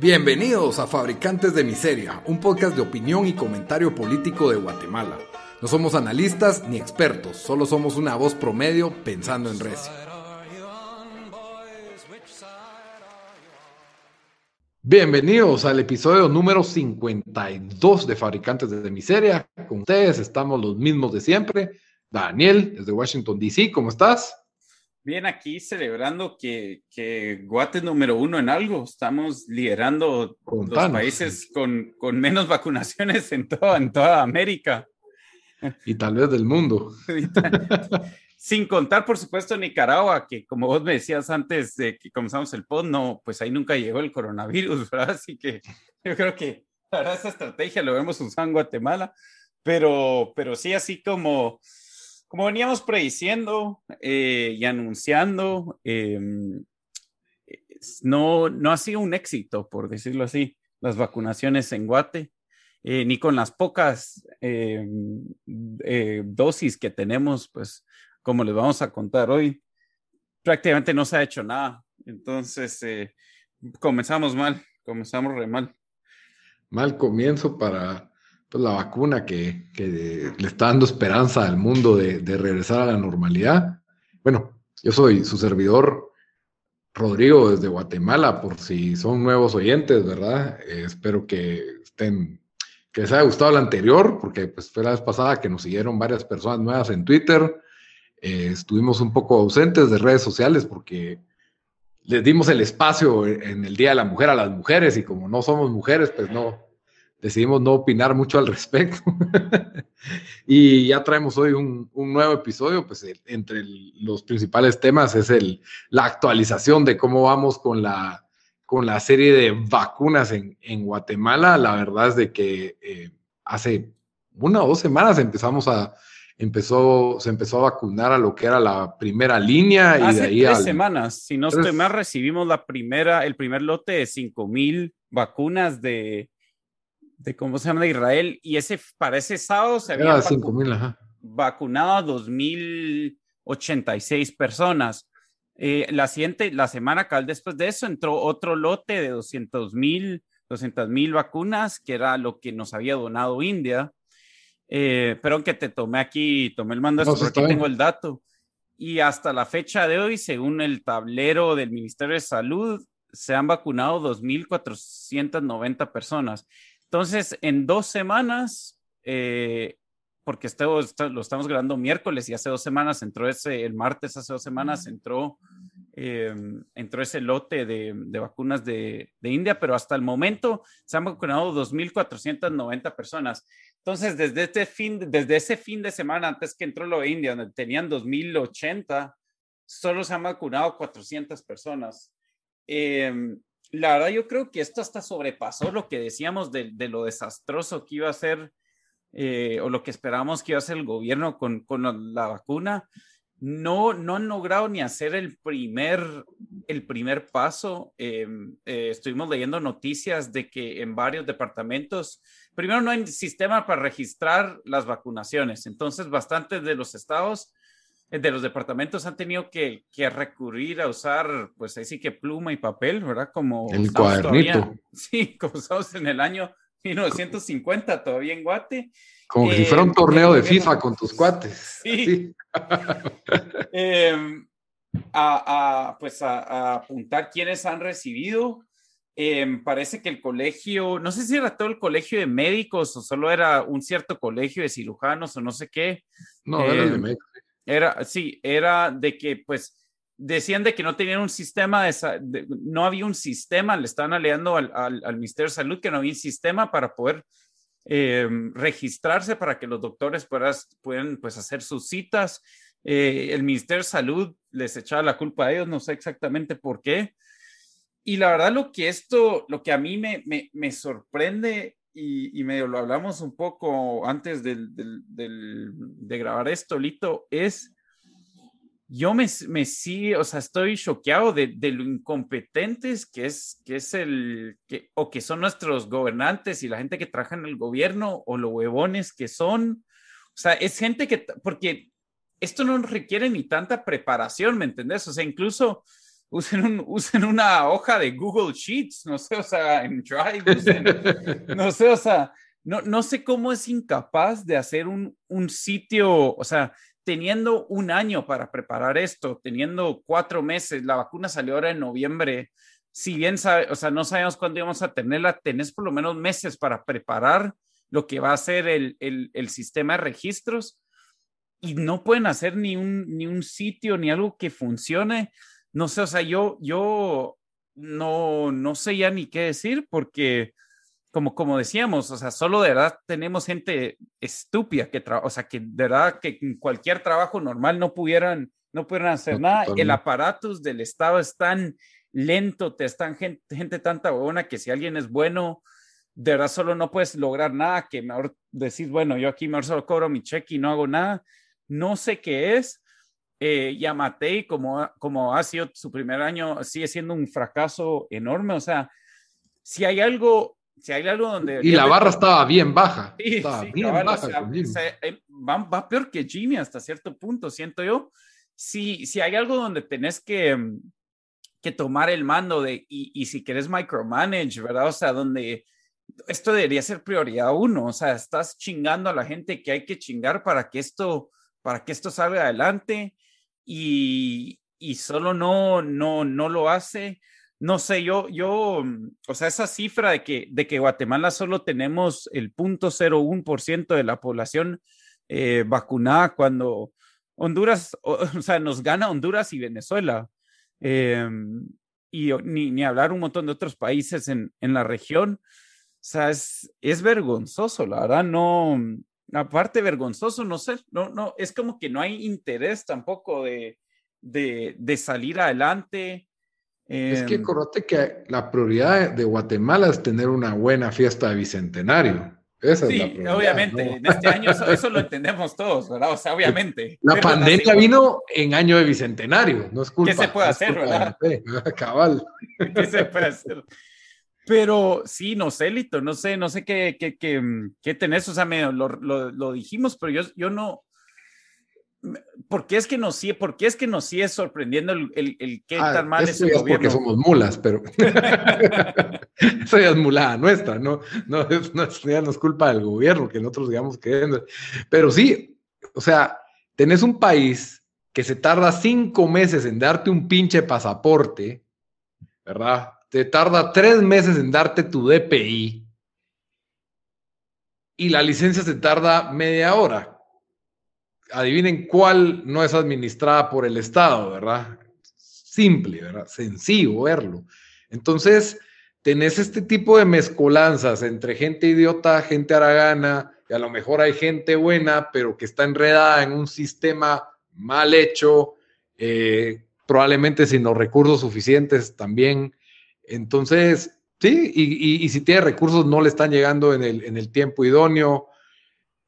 Bienvenidos a Fabricantes de Miseria, un podcast de opinión y comentario político de Guatemala. No somos analistas ni expertos, solo somos una voz promedio pensando en Recio. Bienvenidos al episodio número 52 de Fabricantes de Miseria. Con ustedes estamos los mismos de siempre. Daniel, desde Washington, D.C., ¿cómo estás? Bien, aquí celebrando que, que Guate es número uno en algo. Estamos liderando los países con, con, menos vacunaciones en toda, en toda América. Y tal vez del mundo. Sin contar, por supuesto, Nicaragua, que como vos me decías antes de que comenzamos el pod, no, pues ahí nunca llegó el coronavirus, ¿verdad? Así que yo creo que la verdad esa estrategia lo vemos usando en Guatemala, pero, pero sí así como, como veníamos prediciendo eh, y anunciando, em, no, no ha sido un éxito, por decirlo así, las vacunaciones en Guate. Eh, ni con las pocas em, eh, dosis que tenemos, pues como les vamos a contar hoy, prácticamente no se ha hecho nada. Entonces, comenzamos mal, comenzamos re mal. Mal comienzo para pues, la vacuna que, que, le está dando esperanza al mundo de, de, regresar a la normalidad. Bueno, yo soy su servidor, Rodrigo, desde Guatemala, por si son nuevos oyentes, ¿verdad? Eh, espero que estén, que les haya gustado el anterior, porque pues fue la vez pasada que nos siguieron varias personas nuevas en Twitter eh, estuvimos un poco ausentes de redes sociales porque les dimos el espacio en el Día de la Mujer a las mujeres y como no somos mujeres, pues no, decidimos no opinar mucho al respecto. y ya traemos hoy un, nuevo episodio, pues entre los principales temas es el, la actualización de cómo vamos con la, con la serie de vacunas en, en Guatemala. La verdad es de que eh, hace una o dos semanas empezamos a empezó, se empezó a vacunar a lo que era la primera línea y de ahí tres semanas, si no estoy mal, recibimos la primera, el primer lote de 5 mil vacunas de, de, ¿cómo se llama? De Israel y ese, para ese sábado se había vacunado a 2.086 personas. Eh, la siguiente, la semana cal después de eso entró otro lote de 200 mil 200 mil vacunas, que era lo que nos había donado India. Eh, pero que te tomé aquí, tomé el mando, no, aquí tengo el dato. Y hasta la fecha de hoy, según el tablero del Ministerio de Salud, se han vacunado 2.490 personas. Entonces, en dos semanas, eh, porque esto, lo estamos grabando miércoles y hace dos semanas entró ese, el martes hace dos semanas entró, eh, entró ese lote de, de vacunas de, de, India, pero hasta el momento se han vacunado 2.490 personas. Entonces, desde, este fin, desde ese fin de semana, antes que entró lo de India, donde tenían 2080, solo se han vacunado 400 personas. Em, la verdad, yo creo que esto hasta sobrepasó lo que decíamos de, de lo desastroso que iba a ser eh, o lo que esperábamos que iba a ser el gobierno con, con la vacuna. No, no han logrado ni hacer el primer, el primer paso. Em, eh, estuvimos leyendo noticias de que en varios departamentos primero no hay sistema para registrar las vacunaciones, entonces bastantes de los estados, eh, de los departamentos han tenido que, que recurrir a usar, pues ahí sí que pluma y papel, ¿verdad? Como el cuadernito. sí, como estamos en el año 1950 todavía en Guate. Como si fuera un eh, torneo de FIFA con tus cuates. Sí. Em, a, pues a, apuntar quiénes han recibido Em, parece que el colegio, no sé si era todo el colegio de médicos o solo era un cierto colegio de cirujanos o no sé qué. No, era de em, médicos. Era, sí, era de que pues decían de que no tenían un sistema, de, no había un sistema, le estaban alegando al, al, Ministerio de Salud que no había un sistema para poder em, registrarse para que los doctores puedan, pues hacer sus citas. Eh, el Ministerio de Salud les echaba la culpa a ellos, no sé exactamente por qué. Y la verdad lo que esto, lo que a mí me, me, me sorprende y, y, medio lo hablamos un poco antes del, de grabar esto, Lito, es, yo me, me sí, o sea, estoy choqueado de, de, lo incompetentes que es, que es el, que, o que son nuestros gobernantes y la gente que trabaja en el gobierno, o los huevones que son. O sea, es gente que, porque esto no requiere ni tanta preparación, ¿me entendés? O sea, incluso usen, usen una hoja de Google Sheets, no sé, o sea, en Drive, no sé, o sea, no, no sé cómo es incapaz de hacer un, un sitio, o sea, teniendo un año para preparar esto, teniendo cuatro meses, la vacuna salió ahora en noviembre, si bien sabe, o sea, no sabemos cuándo íbamos a tenerla, tenés por lo menos meses para preparar lo que va a ser el, el, el sistema de registros y no pueden hacer ni un, ni un sitio ni algo que funcione. No sé, o sea, yo, yo no, no sé ya ni qué decir porque como, como decíamos, o sea, solo de verdad tenemos gente estúpida que trabaja, o sea, que de verdad que en cualquier trabajo normal no pudieran, no pudieran hacer nada. El aparato del Estado es tan lento, te están gente, gente tanta buena que si alguien es bueno, de verdad solo no puedes lograr nada, que mejor decir, bueno, yo aquí mejor solo cobro mi cheque y no hago nada. No sé qué es. Eh, Yamatei, como, como ha sido su primer año, sigue siendo un fracaso enorme. O sea, si hay algo si hay algo donde... Y la barra estaba bien baja. estaba bien baja. Eh, va, peor que Jimmy hasta cierto punto, siento yo. Si, si hay algo donde tenés que, mm, que tomar el mando de, y, y si querés micromanage, ¿verdad? O sea, donde esto debería ser prioridad uno, o sea, estás chingando a la gente que hay que chingar para que esto, para que esto salga adelante y, y solo no, no, no lo hace no sé, yo, yo, mm, o sea, esa cifra de que, de que Guatemala solo tenemos el 0.01% de la población eh, vacunada cuando Honduras, o, sea, nos gana Honduras y Venezuela. Em, y ni, ni, hablar un montón de otros países en, en la región. O sea, es, es, vergonzoso, la verdad, no, aparte vergonzoso, no sé, no, no, es como que no hay interés tampoco de, de, de salir adelante es que em, acordate que la prioridad de Guatemala es tener una buena fiesta de bicentenario. Esa sí, es la obviamente. En este año eso, lo entendemos todos, ¿verdad? O sea, obviamente. La pandemia vino en año de bicentenario, no es culpa. ¿Qué se puede hacer, verdad? Cabal. ¿Qué se puede hacer? Pero sí, no sé, Lito, no sé, no sé qué, qué, qué, qué tenés, o sea, me, lo, lo, lo, dijimos, pero yo, yo no, ¿Por qué es que nos sigue, por es que nos sigue sorprendiendo el, el, el qué ah, tan mal es el gobierno? Porque somos mulas, pero eso ya es mulada nuestra, no, no, no, ya no es culpa del gobierno que nosotros digamos que Pero sí, o sea, tenés un país que se tarda cinco meses en darte un pinche pasaporte, ¿verdad? Te tarda tres meses en darte tu DPI y la licencia se tarda media hora adivinen cuál no es administrada por el Estado, ¿verdad? Simple, ¿verdad? Sencillo verlo. Entonces, tenés este tipo de mezcolanzas entre gente idiota, gente aragana, y a lo mejor hay gente buena, pero que está enredada en un sistema mal hecho, eh, probablemente sin los recursos suficientes también. Entonces, sí, y, si tiene recursos no le están llegando en el, en el tiempo idóneo.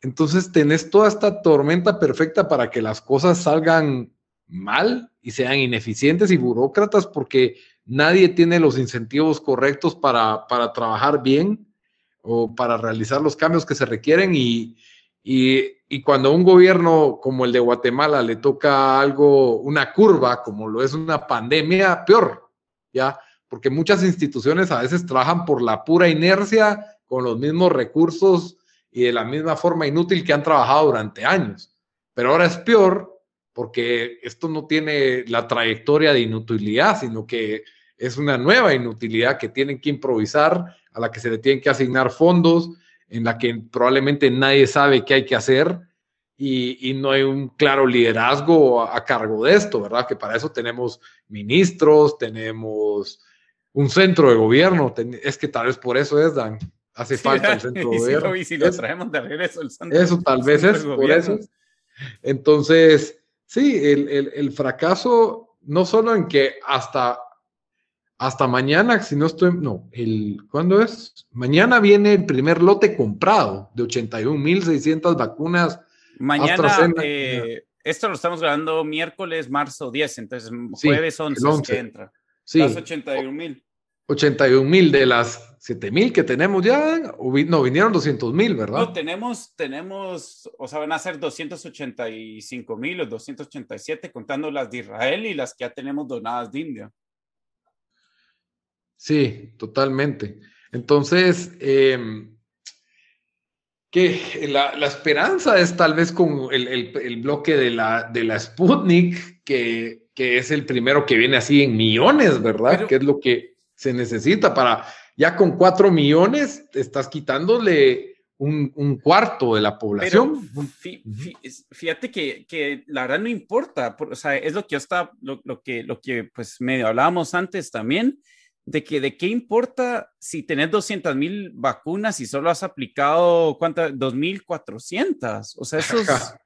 Entonces tenés toda esta tormenta perfecta para que las cosas salgan mal y sean ineficientes y burócratas porque nadie tiene los incentivos correctos para, trabajar bien o para realizar los cambios que se requieren y, y, cuando a un gobierno como el de Guatemala le toca algo, una curva, como lo es una pandemia, peor, ¿ya? Porque muchas instituciones a veces trabajan por la pura inercia con los mismos recursos y de la misma forma inútil que han trabajado durante años. Pero ahora es peor porque esto no tiene la trayectoria de inutilidad, sino que es una nueva inutilidad que tienen que improvisar, a la que se le tienen que asignar fondos, en la que probablemente nadie sabe qué hay que hacer y, no hay un claro liderazgo a, cargo de esto, ¿verdad? Que para eso tenemos ministros, tenemos un centro de gobierno, es que tal vez por eso es, Dan. Hace falta el centro de gobierno. Y si lo traemos de regreso el centro, Eso tal vez es por eso. Entonces, sí, el, el, el, fracaso, no solo en que hasta, hasta mañana, si no estoy, no, el, ¿cuándo es? Mañana viene el primer lote comprado de 81.600 vacunas. Mañana, eh, esto lo estamos grabando miércoles, marzo 10, entonces jueves 11, 11. que entra. Sí. Las 81.000. 81 mil de las 7 mil que tenemos ya, no, vinieron 200 mil, ¿verdad? No, tenemos, tenemos, o sea, van a ser 285 mil o 287 contando las de Israel y las que ya tenemos donadas de India. Sí, totalmente. Entonces, em, que la, esperanza es tal vez con el, bloque de la, de la Sputnik, que, que, es el primero que viene así en millones, ¿verdad? que es lo que se necesita para, ya con cuatro millones, estás quitándole un, cuarto de la población. fíjate que, que, la verdad no importa, o sea, es lo que yo está, lo, lo, que, lo que pues medio hablábamos antes también, de que de qué importa si tenés 200 mil vacunas y solo has aplicado, ¿cuántas? 2.400. O sea, eso es, o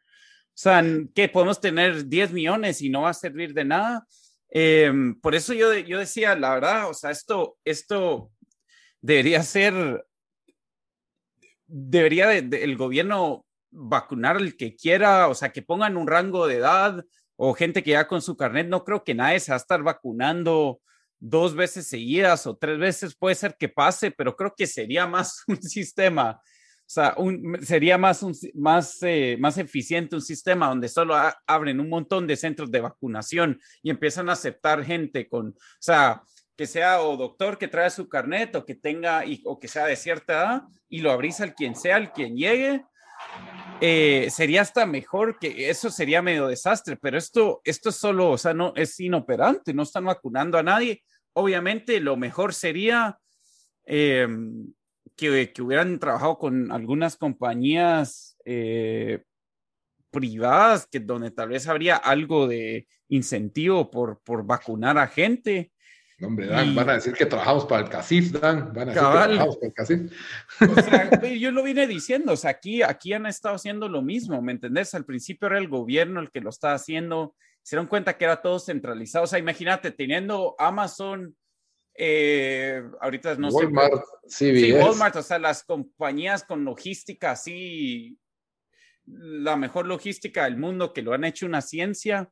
sea, que podemos tener 10 millones y no va a servir de nada. Em, por eso yo, yo decía, la verdad, o sea, esto, esto debería ser, debería el gobierno vacunar al que quiera, o sea, que pongan un rango de edad o gente que ya con su carnet, no creo que nadie se va a estar vacunando dos veces seguidas o tres veces, puede ser que pase, pero creo que sería más un sistema, o sea, un, sería más, un, más, eh, más eficiente un sistema donde solo abren un montón de centros de vacunación y empiezan a aceptar gente con, o sea, que sea o doctor que trae su carnet o que tenga o que sea de cierta edad y lo abrís al quien sea, al quien llegue. Eh, sería hasta mejor que eso sería medio desastre, pero esto, esto es solo, o sea, no es inoperante, no están vacunando a nadie. Obviamente lo mejor sería em, que, que, hubieran trabajado con algunas compañías eh, privadas, que donde tal vez habría algo de incentivo por, por vacunar a gente hombre, Dan, van a decir que trabajamos para el CACIF, Dan, van a decir que trabajamos para el CACIF. O sea, yo lo vine diciendo, o sea, aquí, aquí han estado haciendo lo mismo, ¿me entendés? Al principio era el gobierno el que lo estaba haciendo, se dieron cuenta que era todo centralizado, o sea, imagínate, teniendo Amazon, eh, ahorita no Walmart, sé. Sí, Walmart, o sea, las compañías con logística así, la mejor logística del mundo que lo han hecho una ciencia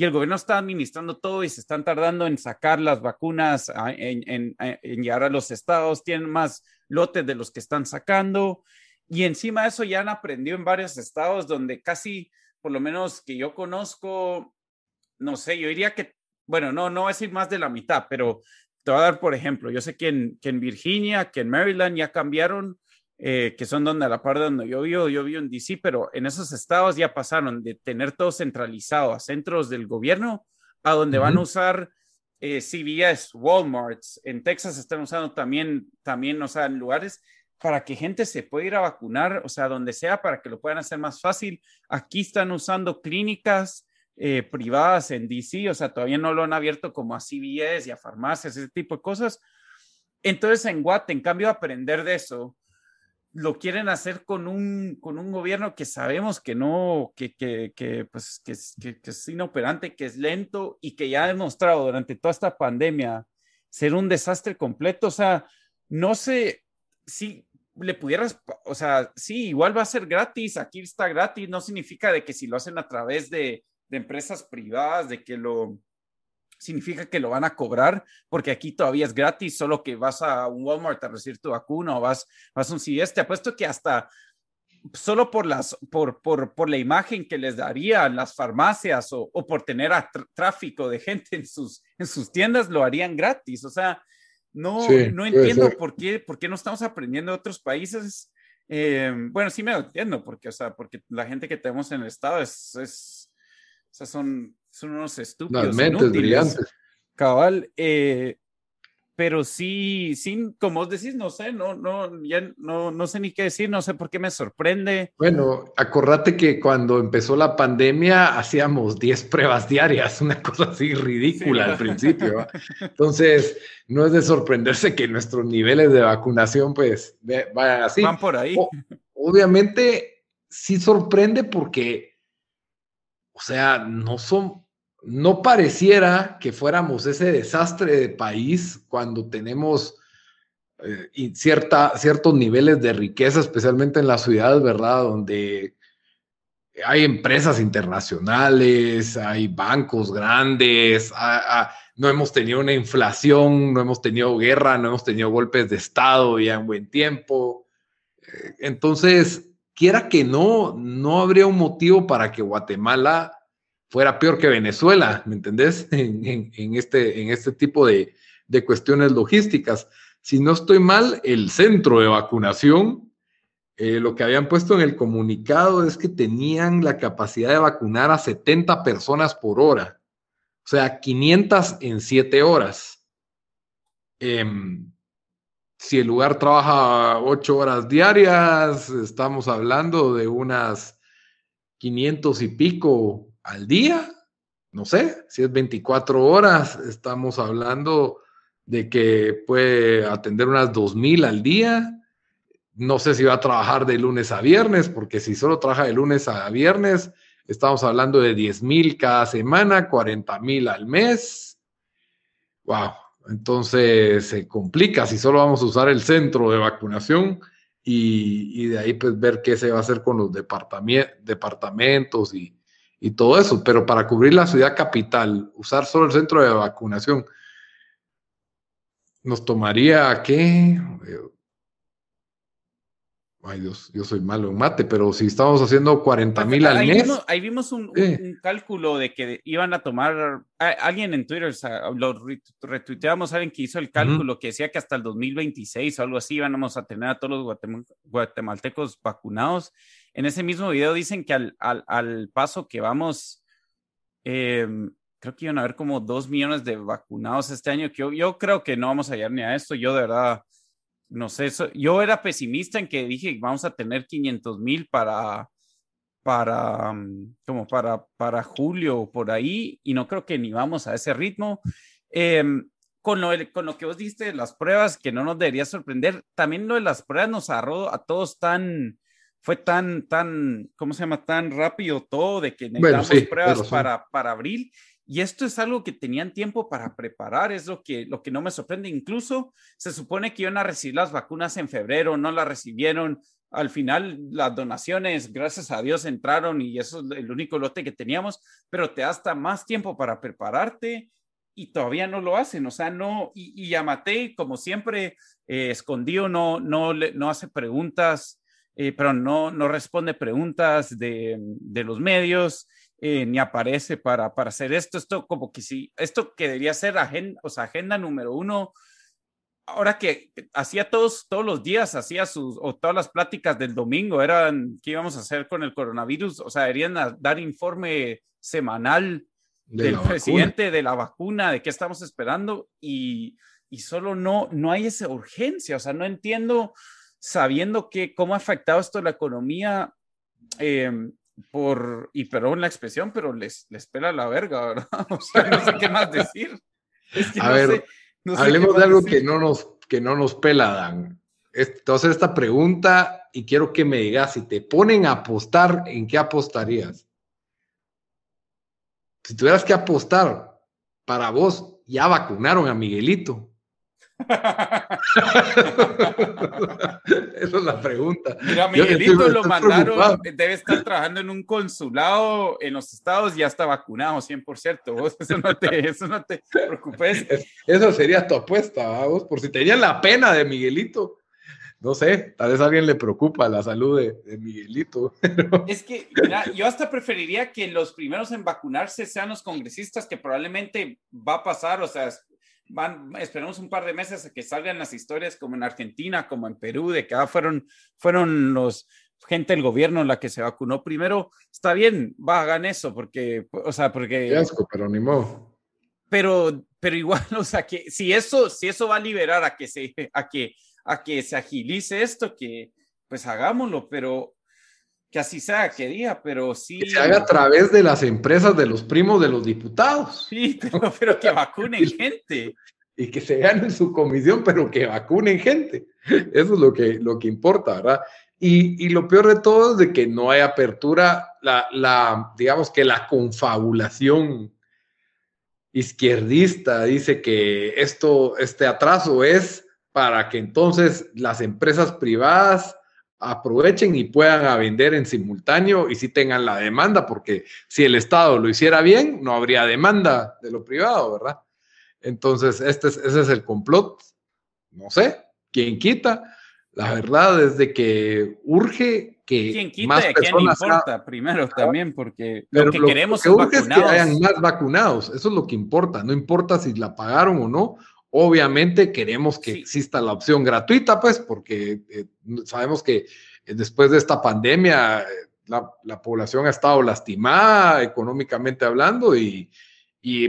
y el gobierno está administrando todo y se están tardando en sacar las vacunas, en, llegar a los estados, tienen más lotes de los que están sacando. Y encima de eso ya han aprendido en varios estados donde casi, por lo menos que yo conozco, no sé, yo diría que, bueno, no, no voy a más de la mitad, pero te voy a dar por ejemplo, yo sé que en, que en Virginia, que en Maryland ya cambiaron eh, que son donde a la par de donde yo vivo, yo vivo en DC, pero en esos estados ya pasaron de tener todo centralizado a centros del gobierno a donde van a usar eh, CVS, Walmart, en Texas están usando también, también, o sea, en lugares para que gente se pueda ir a vacunar, o sea, donde sea, para que lo puedan hacer más fácil. Aquí están usando clínicas eh, privadas en DC, o sea, todavía no lo han abierto como a CVS y a farmacias, ese tipo de cosas. Entonces, en Guate, en cambio, aprender de eso, lo quieren hacer con un, con un gobierno que sabemos que no, que, que, que pues, que, que, es inoperante, que es lento y que ya ha demostrado durante toda esta pandemia ser un desastre completo. O sea, no sé si le pudieras, o sea, sí, igual va a ser gratis, aquí está gratis, no significa de que si lo hacen a través de, de empresas privadas, de que lo, significa que lo van a cobrar, porque aquí todavía es gratis, solo que vas a un Walmart a recibir tu vacuna o vas, vas a un CVS. Te apuesto que hasta solo por, las, por, por, por la imagen que les darían las farmacias o, o por tener tráfico de gente en sus, en sus tiendas, lo harían gratis. O sea, no, no entiendo por qué, por qué no estamos aprendiendo de otros países. Eh, bueno, sí me entiendo, porque, o sea, porque la gente que tenemos en el estado es, es o sea, son son unos estúpidos. mentes brillantes. Cabal, eh, pero sí, sí, como os decís, no sé, no, no, ya no, no sé ni qué decir, no sé por qué me sorprende. Bueno, acordate que cuando empezó la pandemia hacíamos 10 pruebas diarias, una cosa así ridícula al principio. Entonces, no es de sorprenderse que nuestros niveles de vacunación pues vayan así. Van por ahí. obviamente, sí sorprende porque o sea, no son, no pareciera que fuéramos ese desastre de país cuando tenemos eh, cierta, ciertos niveles de riqueza, especialmente en las ciudades, ¿verdad? Donde hay empresas internacionales, hay bancos grandes, no hemos tenido una inflación, no hemos tenido guerra, no hemos tenido golpes de Estado ya en buen tiempo. Eh, entonces, quiera que no, no habría un motivo para que Guatemala fuera peor que Venezuela, ¿me entendés? En, este, en este tipo de, de cuestiones logísticas. Si no estoy mal, el centro de vacunación, eh, lo que habían puesto en el comunicado es que tenían la capacidad de vacunar a 70 personas por hora, o sea, 500 en 7 horas. Em, si el lugar trabaja 8 horas diarias, estamos hablando de unas 500 y pico al día, no sé, si es 24 horas, estamos hablando de que puede atender unas 2.000 al día. No sé si va a trabajar de lunes a viernes, porque si solo trabaja de lunes a viernes, estamos hablando de 10.000 cada semana, 40.000 al mes. Wow, entonces se complica si solo vamos a usar el centro de vacunación y, de ahí pues ver qué se va a hacer con los departamentos y, y todo eso, pero para cubrir la ciudad capital, usar solo el centro de vacunación, nos tomaría, ¿qué? Ay Dios, yo soy malo en mate, pero si estamos haciendo 40 mil al mes. ahí vimos un, cálculo de que iban a tomar, alguien en Twitter, lo retuiteamos, alguien que hizo el cálculo que decía que hasta el 2026 o algo así íbamos a tener a todos los guatemaltecos vacunados. En ese mismo video dicen que al, al, paso que vamos, em, creo que iban a haber como dos millones de vacunados este año, yo, yo creo que no vamos a llegar ni a esto, yo de verdad no sé, yo era pesimista en que dije, vamos a tener 500 mil para, para, mm, como para, para julio por ahí, y no creo que ni vamos a ese ritmo. Em, con, lo, con lo que vos diste las pruebas, que no nos debería sorprender, también lo de las pruebas nos agarró a todos tan, fue tan, tan, ¿cómo se llama? Tan rápido todo de que necesitamos pruebas para, para abril y esto es algo que tenían tiempo para preparar, es lo que, lo que no me sorprende. Incluso se supone que iban a recibir las vacunas en febrero, no las recibieron. Al final las donaciones, gracias a Dios, entraron y eso es el único lote que teníamos, pero te hasta más tiempo para prepararte y todavía no lo hacen. O sea, no, y, y Yamate, como siempre, eh, escondido, no, no, no hace preguntas, eh, pero no, no responde preguntas de, de los medios. Eh, ni aparece para, para hacer esto. Esto como que sí, esto que debería ser agenda, o sea, agenda número uno. Ahora que hacía todos, todos los días, hacía sus, o todas las pláticas del domingo eran qué íbamos a hacer con el coronavirus, o sea, deberían dar informe semanal del presidente de la vacuna, de qué estamos esperando y, y solo no, no hay esa urgencia, o sea, no entiendo, sabiendo que cómo ha afectado esto la economía, eh, por, y perdón la expresión, pero les, les pela la verga, ¿verdad? O sea, no sé qué más decir. a ver, hablemos de algo que no, nos, que no nos pela, Dan. Entonces, esta pregunta y quiero que me digas, si te ponen a apostar, ¿en qué apostarías? Si tuvieras que apostar, para vos, ya vacunaron a Miguelito. Esa es la pregunta. Mira, Miguelito lo mandaron, debe estar trabajando en un consulado en los estados y ya está vacunado 100%. Vos, eso no te, eso no te preocupes. Eso sería tu apuesta, vos, por si tenían la pena de Miguelito. No sé, tal vez a alguien le preocupa la salud de, Miguelito. Es que, mira, yo hasta preferiría que los primeros en vacunarse sean los congresistas, que probablemente va a pasar, o sea, van, esperemos un par de meses a que salgan las historias como en Argentina, como en Perú, de que ah, fueron, fueron los gente del gobierno la que se vacunó primero, está bien, va, hagan eso, porque, o sea, porque... asco, pero ni modo. Pero, pero igual, o sea, que si eso, si eso va a liberar a que se, a que, a que se agilice esto, que pues hagámoslo, pero que así sea, que diga, pero sí. Que se haga a través de las empresas de los primos de los diputados. Sí, pero, que vacunen gente. Y que se ganen su comisión, pero que vacunen gente. Eso es lo que, lo que importa, ¿verdad? Y, y lo peor de todo es de que no hay apertura, la, la, digamos que la confabulación izquierdista dice que esto, este atraso es para que entonces las empresas privadas aprovechen y puedan vender en simultáneo y si tengan la demanda, porque si el Estado lo hiciera bien, no habría demanda de lo privado, ¿verdad? Entonces, este es, ese es el complot. No sé, ¿quién quita? La verdad es de que urge que ¿Quién quita más personas quién importa primero también, porque lo que queremos es que hayan más vacunados. Eso es lo que importa. No importa si la pagaron o no, Obviamente queremos que exista la opción gratuita, pues, porque eh, sabemos que eh, después de esta pandemia la, población ha estado lastimada económicamente hablando y,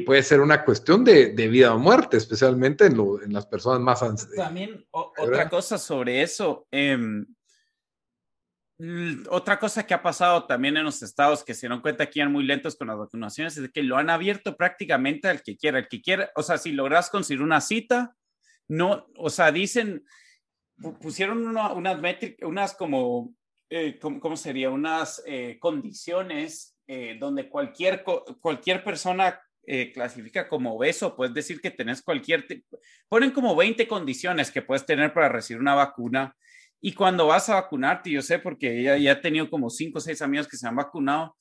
puede ser una cuestión de, vida o muerte, especialmente en, en las personas más ansiosas. También otra cosa sobre eso. Otra cosa que ha pasado también en los estados que se dan cuenta que eran muy lentos con las vacunaciones es que lo han abierto prácticamente al que quiera. El que quiera, o sea, si logras conseguir una cita, no, o sea, dicen, pusieron unas métricas, unas como, eh, ¿cómo, sería? Unas eh, condiciones eh, donde cualquier, cualquier persona clasifica como obeso, puedes decir que tenés cualquier, ponen como 20 condiciones que puedes tener para recibir una vacuna y cuando vas a vacunarte, yo sé porque ya, ya he tenido como cinco o seis amigos que se han vacunado,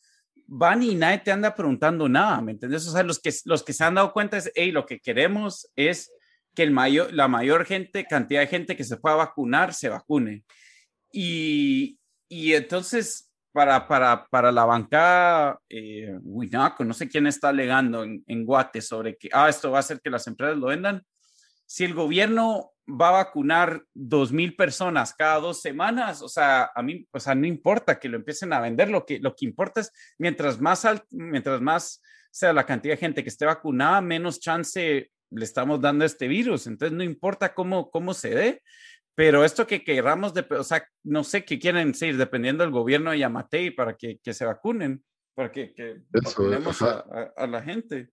van y nadie te anda preguntando nada, ¿me entiendes? O sea, los que, los que se han dado cuenta es, hey, lo que queremos es que el mayor, la mayor gente, cantidad de gente que se pueda vacunar, se vacune. Y, y entonces, para, para, para la bancada, eh, no sé quién está alegando en, en Guate sobre que, ah, esto va a hacer que las empresas lo vendan. Si el gobierno va a vacunar dos mil personas cada dos semanas, o sea, a mí, o sea, no importa que lo empiecen a vender, lo que, lo que importa es mientras más alto, mientras más sea la cantidad de gente que esté vacunada, menos chance le estamos dando a este virus. Entonces, no importa cómo, cómo se dé, pero esto que queramos, de, o sea, no sé qué quieren decir, dependiendo del gobierno de Yamatei para que, que se vacunen, para que, que vacunemos a la gente.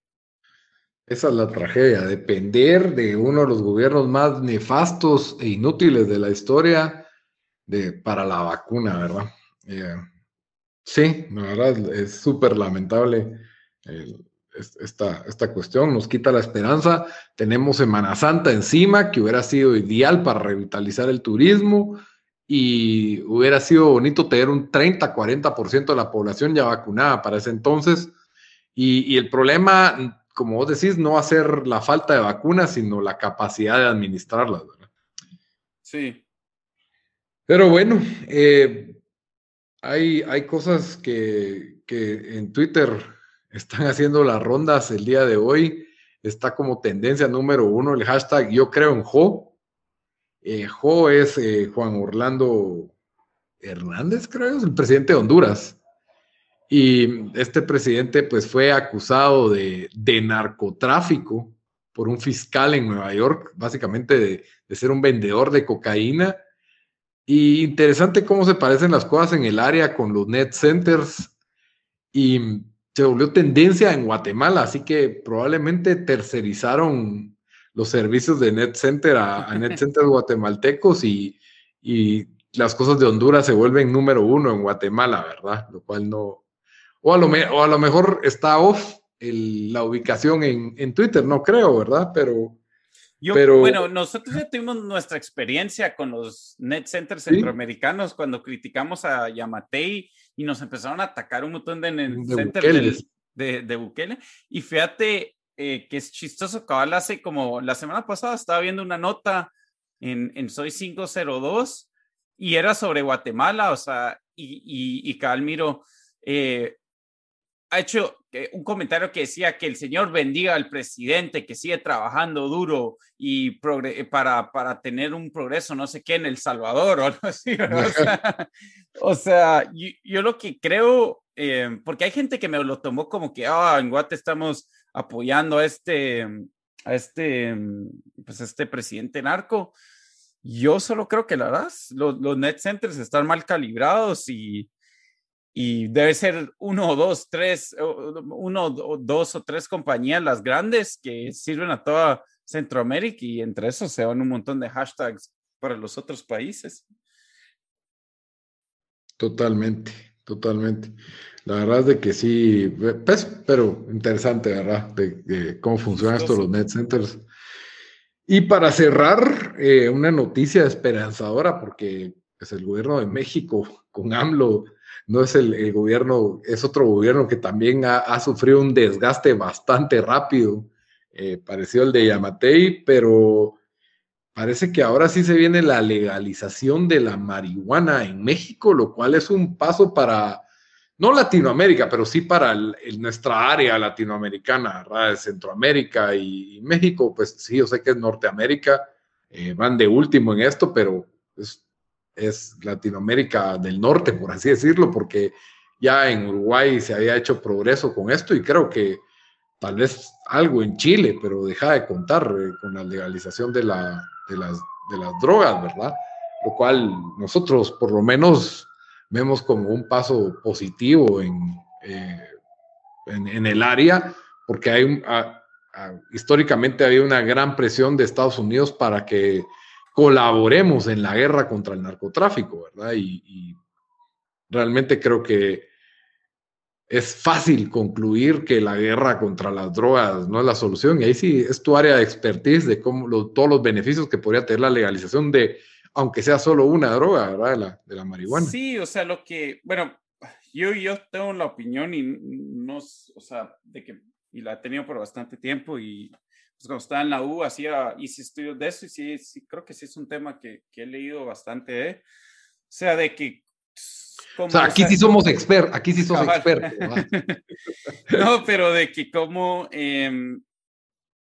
Esa es la tragedia, depender de uno de los gobiernos más nefastos e inútiles de la historia de, para la vacuna, ¿verdad? Eh, sí, la verdad es súper lamentable esta, esta cuestión, nos quita la esperanza. Tenemos Semana Santa encima, que hubiera sido ideal para revitalizar el turismo y hubiera sido bonito tener un 30-40% de la población ya vacunada para ese entonces. Y el problema como vos decís, no va a ser la falta de vacunas, sino la capacidad de administrarlas, ¿verdad? Sí. Pero bueno, eh, hay, hay cosas que, en Twitter están haciendo las rondas el día de hoy. Está como tendencia número uno el hashtag Yo creo en Jo. Eh, jo es eh, Juan Orlando Hernández, creo, es el presidente de Honduras. Y este presidente pues fue acusado de, narcotráfico por un fiscal en Nueva York, básicamente de, ser un vendedor de cocaína. Y interesante cómo se parecen las cosas en el área con los net centers. Y se volvió tendencia en Guatemala, así que probablemente tercerizaron los servicios de net center a, net centers guatemaltecos y, y las cosas de Honduras se vuelven número uno en Guatemala, ¿verdad? Lo cual no, o a lo, o a lo mejor está off la ubicación en, Twitter, no creo, ¿verdad? Pero, pero... Bueno, nosotros ya tuvimos nuestra experiencia con los net centers centroamericanos cuando criticamos a Yamatei y nos empezaron a atacar un montón de net centers de, de, Bukele. Y fíjate eh, que es chistoso, cabal hace como la semana pasada estaba viendo una nota en, en Soy 502 y era sobre Guatemala, o sea, y, y, y cabal miro, eh, ha hecho eh, un comentario que decía que el Señor bendiga al presidente que sigue trabajando duro y para, para tener un progreso, no sé qué, en El Salvador o algo así. O sea, yo, lo que creo, eh, porque hay gente que me lo tomó como que, ah, en Guate estamos apoyando a este, a este, pues este presidente narco. Yo solo creo que la verdad, los, los net centers están mal calibrados y, y debe ser uno o dos, tres, uno o dos o tres compañías las grandes que sirven a toda Centroamérica y entre esos se van un montón de hashtags para los otros países. Totalmente, totalmente. La verdad es de que sí, pues, pero interesante, ¿verdad? De, cómo funciona esto los net centers. Y para cerrar, eh, una noticia esperanzadora, porque es pues, el gobierno de México con AMLO no es el, gobierno, es otro gobierno que también ha, sufrido un desgaste bastante rápido, eh, parecido al de Yamatei, pero parece que ahora sí se viene la legalización de la marihuana en México, lo cual es un paso para no Latinoamérica, pero sí para nuestra área latinoamericana, de Centroamérica y, México, pues sí, yo sé que es Norteamérica, eh, van de último en esto, pero es, es, Latinoamérica del Norte, por así decirlo, porque ya en Uruguay se había hecho progreso con esto y creo que tal vez algo en Chile, pero deja de contar eh, con la legalización de, la, de, las, de las drogas, ¿verdad? Lo cual nosotros por lo menos vemos como un paso positivo en, eh, en, el área, porque hay históricamente había una gran presión de Estados Unidos para que colaboremos en la guerra contra el narcotráfico, ¿verdad? y realmente creo que es fácil concluir que la guerra contra las drogas no es la solución. Y ahí sí es tu área de expertise de cómo todos los beneficios que podría tener la legalización de, aunque sea solo una droga, ¿verdad? De la, de la marihuana. Sí, o sea, lo que, bueno, yo, yo tengo la opinión y no, o sea, de que, y la he tenido por bastante tiempo y pues cuando estaba en la U hacía, hice estudios de eso y sí, sí creo que sí es un tema que, que he leído bastante, ¿eh? O sea, de que o sea, aquí sí somos expertos, aquí sí somos expertos. no, pero de que como, em,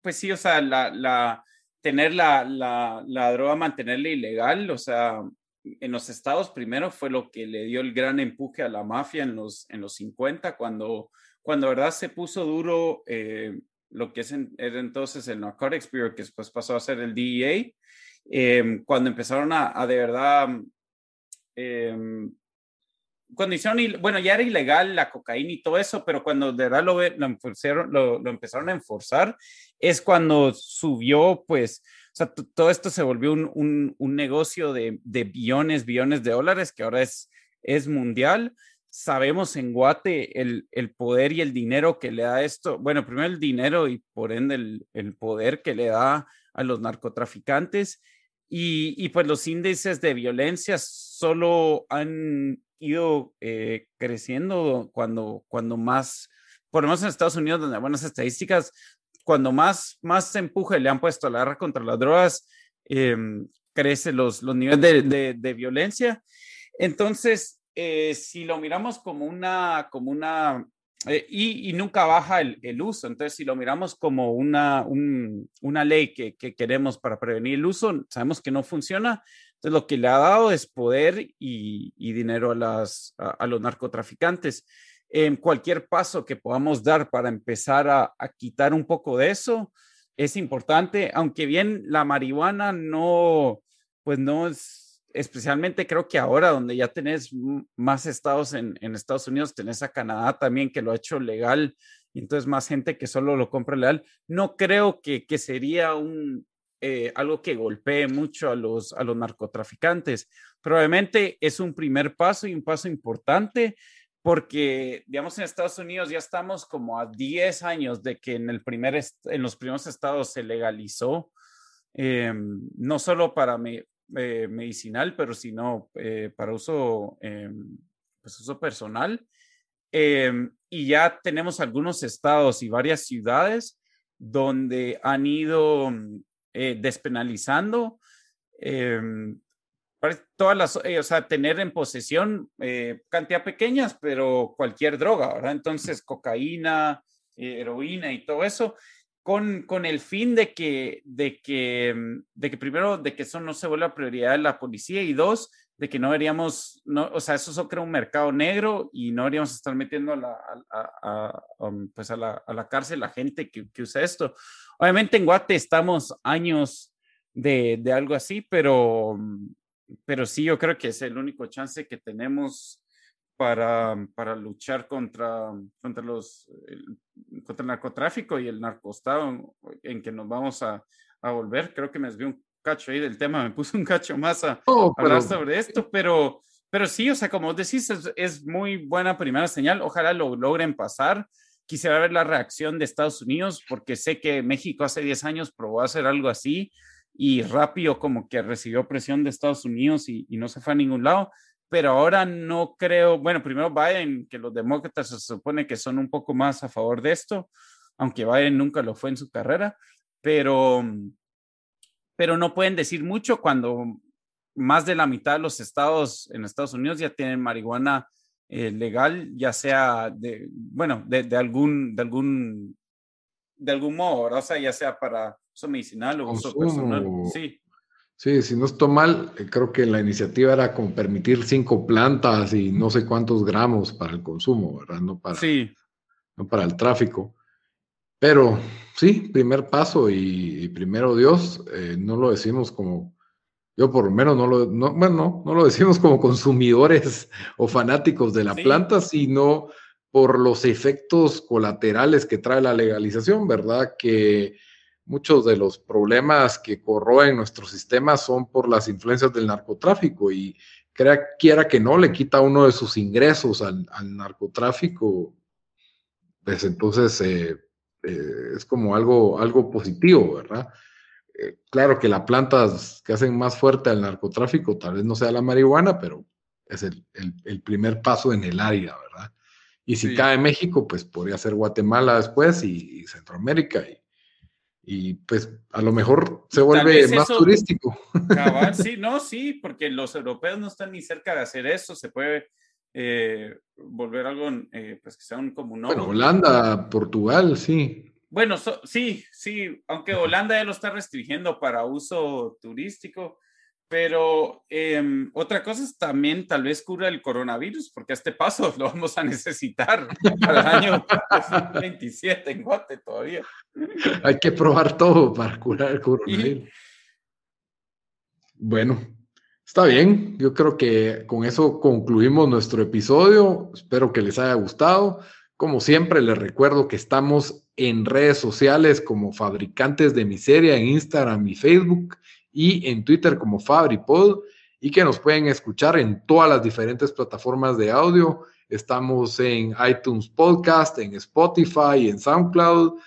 pues sí, o sea, la, la tener la, la, la, droga, mantenerla ilegal, o sea, en los estados primero fue lo que le dio el gran empuje a la mafia en los, en los 50, cuando, cuando verdad se puso duro eh, lo que es entonces el Narcotics Bureau, que después pasó a ser el DEA, em, cuando empezaron a, a de verdad em, cuando hicieron, bueno, ya era ilegal la cocaína y todo eso, pero cuando de verdad lo, lo, lo, empezaron a enforzar, es cuando subió, pues, todo esto se volvió un, un, un negocio de, de, billones, billones de dólares, que ahora es, es mundial. Sabemos en Guate el, el, poder y el dinero que le da esto. Bueno, primero el dinero y por ende el, el poder que le da a los narcotraficantes. Y, y, pues los índices de violencia solo han ido eh, creciendo cuando, cuando más, por lo en Estados Unidos, donde hay buenas estadísticas, cuando más, más empuje le han puesto la guerra contra las drogas, eh, crecen los, los niveles de, de, violencia. Entonces, eh, si lo miramos como una, como una eh, y, y, nunca baja el, el, uso. Entonces, si lo miramos como una, un, una ley que, que, queremos para prevenir el uso, sabemos que no funciona. Entonces, lo que le ha dado es poder y, y dinero a, las, a, los narcotraficantes. En cualquier paso que podamos dar para empezar a, a, quitar un poco de eso es importante, aunque bien la marihuana no, pues no es, especialmente creo que ahora donde ya tenés más estados en, Estados Unidos, tenés a Canadá también que lo ha hecho legal y entonces más gente que solo lo compra legal, no creo que, que sería un, eh, algo que golpee mucho a los, a los narcotraficantes. Probablemente es un primer paso y un paso importante porque, digamos, en Estados Unidos ya estamos como a 10 años de que en, el primer en los primeros estados se legalizó, eh, no solo para me, eh, medicinal, pero sino eh, para uso, eh, pues uso personal. Em, y ya tenemos algunos estados y varias ciudades donde han ido eh, despenalizando eh, todas las, eh, o sea, tener en posesión cantidad pequeñas, pero cualquier droga, ¿verdad? Entonces, cocaína, heroína y todo eso, con, con el fin de que, de, que, de que primero, de que eso no se vuelva prioridad de la policía y dos, de que no deberíamos, no, o sea, eso crea un mercado negro y no deberíamos estar metiendo a la, a, a, um, pues a la, a la cárcel a gente que, que, usa esto. Obviamente en Guate estamos años de, de, algo así, pero, pero sí, yo creo que es el único chance que tenemos para, para luchar contra, contra, los, el, contra el narcotráfico y el narcostado en que nos vamos a, a volver. Creo que me desvió un cacho ahí del tema, me puse un cacho más a oh, hablar sobre esto, pero, pero sí, o sea, como decís, es, es, muy buena primera señal. Ojalá lo logren pasar. Quisiera ver la reacción de Estados Unidos, porque sé que México hace 10 años probó hacer algo así y rápido como que recibió presión de Estados Unidos y, y no se fue a ningún lado. Pero ahora no creo, bueno, primero Biden, que los demócratas se supone que son un poco más a favor de esto, aunque Biden nunca lo fue en su carrera, pero pero no pueden decir mucho cuando más de la mitad de los estados en Estados Unidos ya tienen marihuana eh, legal, ya sea de, bueno, de, algún, de algún, de algún modo, O sea, ya sea para uso medicinal o uso personal. Sí. Sí, si no estoy mal, eh, creo que la iniciativa era como permitir cinco plantas y no sé cuántos gramos para el consumo, ¿verdad? No para, sí. no para el tráfico. Pero sí, primer paso y, primero Dios, eh, no lo decimos como, yo por lo menos no lo, no, bueno, no, lo decimos como consumidores o fanáticos de la planta, sino por los efectos colaterales que trae la legalización, ¿verdad? Que muchos de los problemas que corroen nuestro sistema son por las influencias del narcotráfico y crea, quiera que no, le quita uno de sus ingresos al, narcotráfico, pues entonces eh, eh, es como algo, algo positivo, ¿verdad? Eh, claro que las plantas que hacen más fuerte al narcotráfico tal vez no sea la marihuana, pero es el, primer paso en el área, ¿verdad? Y si cae México, pues podría ser Guatemala después y, y Centroamérica y, y pues a lo mejor se vuelve más turístico. sí, no, sí, porque los europeos no están ni cerca de hacer eso, se puede eh, volver algo, eh, pues que sea un como Bueno, Holanda, Portugal, sí. Bueno, sí, sí, aunque Holanda ya lo está restringiendo para uso turístico, pero em, otra cosa es también tal vez cura el coronavirus, porque a este paso lo vamos a necesitar para el año 27 en Guate todavía. Hay que probar todo para curar el coronavirus. Bueno, está bien. Yo creo que con eso concluimos nuestro episodio. Espero que les haya gustado. Como siempre, les recuerdo que estamos en redes sociales como Fabricantes de Miseria en Instagram y Facebook y en Twitter como FabriPod y que nos pueden escuchar en todas las diferentes plataformas de audio. Estamos en iTunes Podcast, en Spotify, en SoundCloud,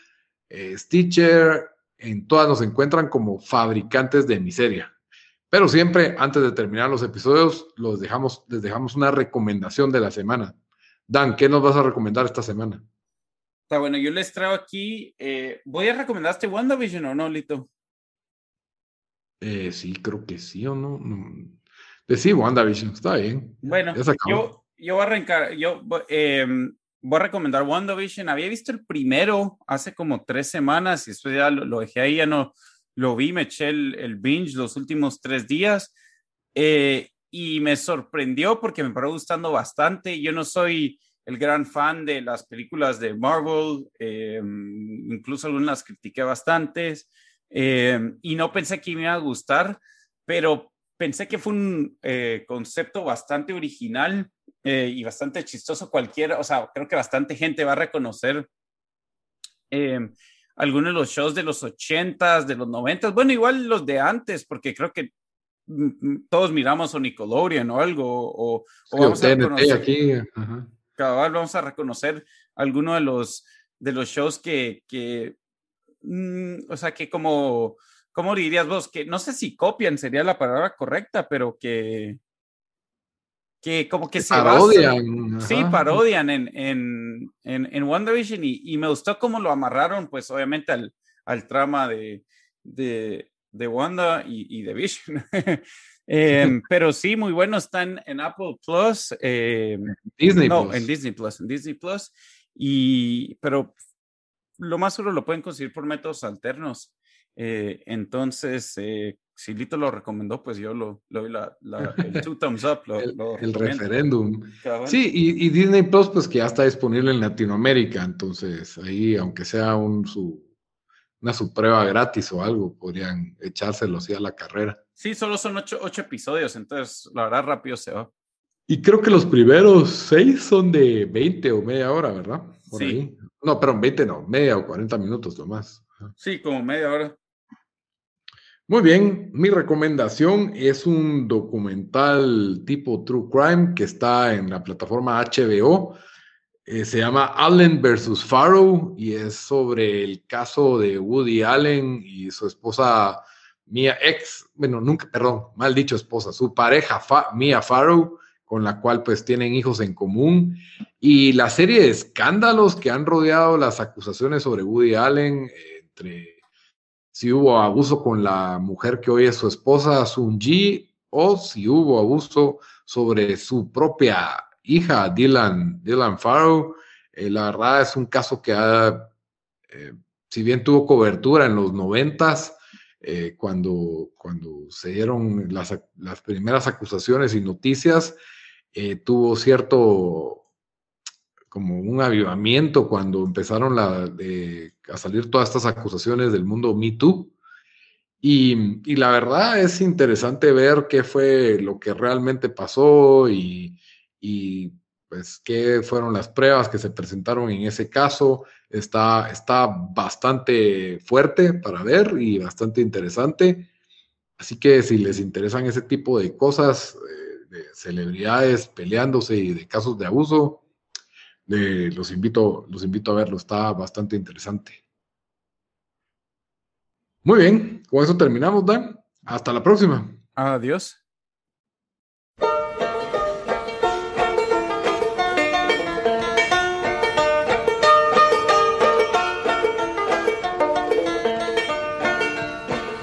eh, Stitcher, en todas nos encuentran como fabricantes de miseria. Pero siempre, antes de terminar los episodios, los dejamos, les dejamos una recomendación de la semana. Dan, ¿qué nos vas a recomendar esta semana? Está bueno, yo les traigo aquí, eh, ¿voy a recomendar este WandaVision o no, Lito? Eh, sí, creo que sí o no. no. Pues sí, WandaVision, está bien. Bueno, yo, yo voy a arrancar, yo em, voy a recomendar WandaVision. Había visto el primero hace como tres semanas y después ya lo, dejé ahí, ya no lo vi, me eché el, binge los últimos tres días eh, y me sorprendió porque me paró gustando bastante. Yo no soy el gran fan de las películas de Marvel, em, incluso algunas critiqué bastantes. Eh, y no pensé que me iba a gustar, pero pensé que fue un eh, concepto bastante original eh, y bastante chistoso. Cualquiera, o sea, creo que bastante gente va a reconocer algunos de los shows de los ochentas, de los noventas, bueno, igual los de antes, porque creo que mm, mm, todos miramos o Nickelodeon o algo, o, vamos a reconocer, aquí. vamos a reconocer algunos de los, de los shows que, que Mm, o sea, que como, ¿cómo dirías vos? Que no sé si copian sería la palabra correcta, pero que, que como que se parodian. sí, parodian en, en, en, en WandaVision y, y, me gustó cómo lo amarraron, pues obviamente al, al trama de, de, de Wanda y, y de Vision. Em, pero sí, muy bueno, están en Apple Plus. Eh, Disney no, en Disney Plus, en Disney Plus. Y, pero lo más seguro lo pueden conseguir por métodos alternos. Eh, entonces, eh, si Lito lo recomendó, pues yo lo, lo doy la, el two thumbs up. el, referéndum. Sí, y, Disney Plus, pues que ya está disponible en Latinoamérica. Entonces, ahí, aunque sea un, su, una prueba gratis o algo, podrían echárselo así a la carrera. Sí, solo son ocho, ocho episodios, entonces la verdad rápido se va. Y creo que los primeros seis son de 20 o media hora, ¿verdad? Por sí. ahí. No, pero 20 no, media o 40 minutos nomás. Sí, como media hora. Muy bien, mi recomendación es un documental tipo True Crime que está en la plataforma HBO. Eh, se llama Allen versus Farrow y es sobre el caso de Woody Allen y su esposa Mia ex, bueno, nunca, perdón, mal dicho esposa, su pareja Mia Farrow con la cual pues tienen hijos en común y la serie de escándalos que han rodeado las acusaciones sobre Woody Allen, entre si hubo abuso con la mujer que hoy es su esposa, Sun Ji, o si hubo abuso sobre su propia hija, Dylan, Dylan Farrow. Eh, la verdad es un caso que ha, eh, si bien tuvo cobertura en los noventas, cuando, cuando se dieron las, las, primeras acusaciones y noticias, tuvo cierto como un avivamiento cuando empezaron la, a salir todas estas acusaciones del mundo Me Too. Y, la verdad es interesante ver qué fue lo que realmente pasó y, pues qué fueron las pruebas que se presentaron en ese caso. Está, está bastante fuerte para ver y bastante interesante. Así que si les interesan ese tipo de cosas, eh, de celebridades peleándose y de casos de abuso, los, invito, los invito a verlo. Está bastante interesante. Muy bien, con eso terminamos, Dan. Hasta la próxima. Adiós.